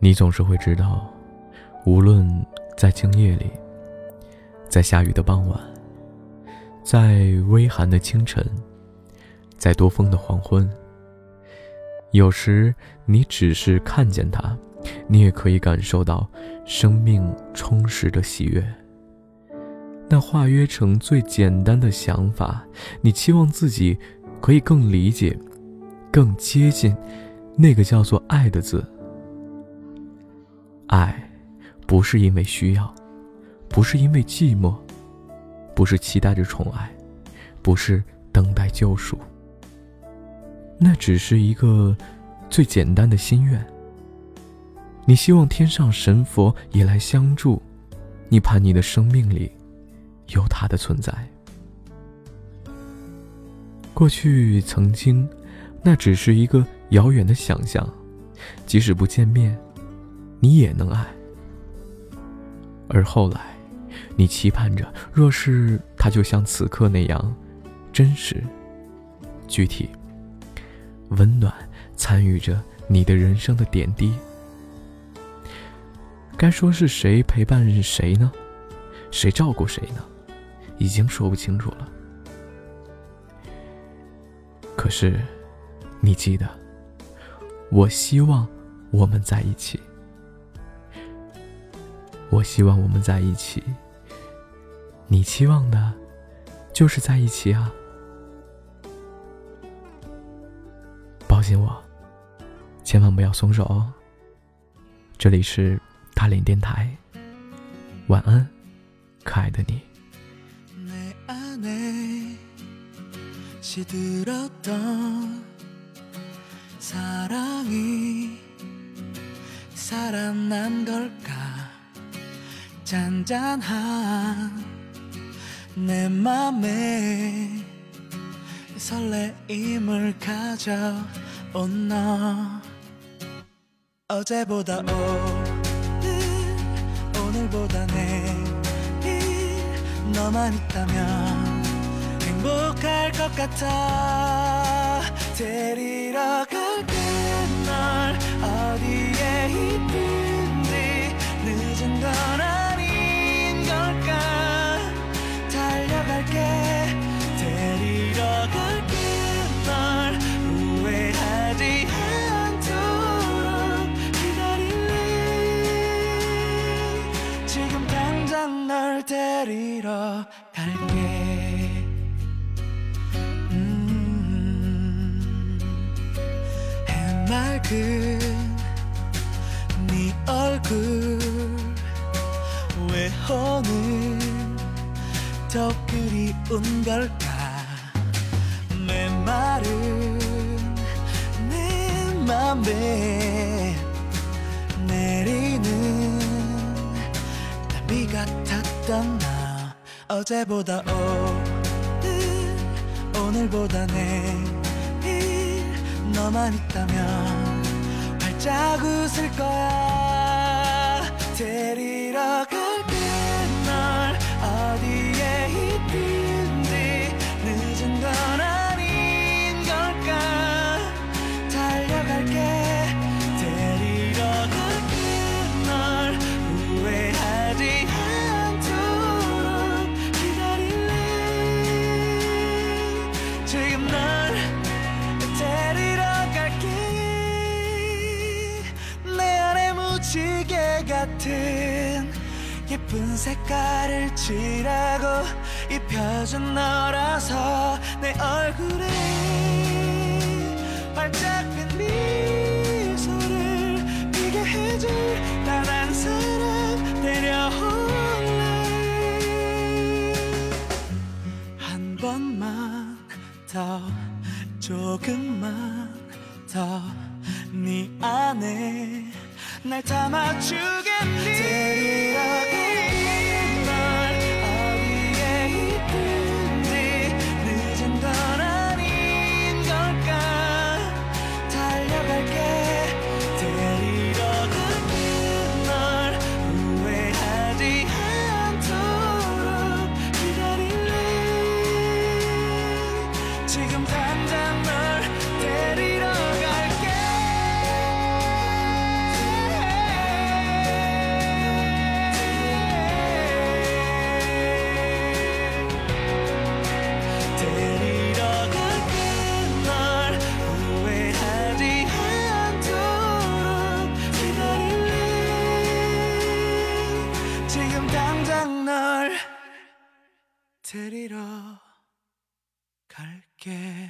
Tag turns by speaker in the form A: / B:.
A: 你总是会知道，无论在静夜里，在下雨的傍晚，在微寒的清晨，在多风的黄昏，有时你只是看见它，你也可以感受到生命充实的喜悦。那化约成最简单的想法，你期望自己可以更理解、更接近那个叫做爱的字。爱，不是因为需要，不是因为寂寞，不是期待着宠爱，不是等待救赎。那只是一个最简单的心愿。你希望天上神佛也来相助，你盼你的生命里有他的存在。过去曾经，那只是一个遥远的想象，即使不见面。你也能爱，而后来，你期盼着，若是他就像此刻那样，真实、具体、温暖，参与着你的人生的点滴。该说是谁陪伴谁呢？谁照顾谁呢？已经说不清楚了。可是，你记得，我希望我们在一起。我希望我们在一起，你期望的，就是在一起啊！抱紧我，千万不要松手哦。这里是大连电台，晚安，可爱的你。 잔잔한 내 맘에 설레임을 가져온 너 어제보다 오늘 오늘보다 내일 너만 있다면 행복할 것 같아 데리러 갈게 널 어디에 있 데리러 갈게. 음, 해맑은 네 얼굴 왜 오늘 더 그리운 걸까? 메마른 내 맘에 내리는 비같 았던 나. 어제보다 오늘 오늘보다 내일 너만 있다면 활짝 웃을 거야 예쁜 색깔을 칠하고 입혀준 너라서 내 얼굴에 활짝 핀 미소를 피게 해줄 단 한 사람 데려올래. 한 번만 더 조금만 더 네 안에 날 담아주겠니 지금 당장 널 데리러 갈게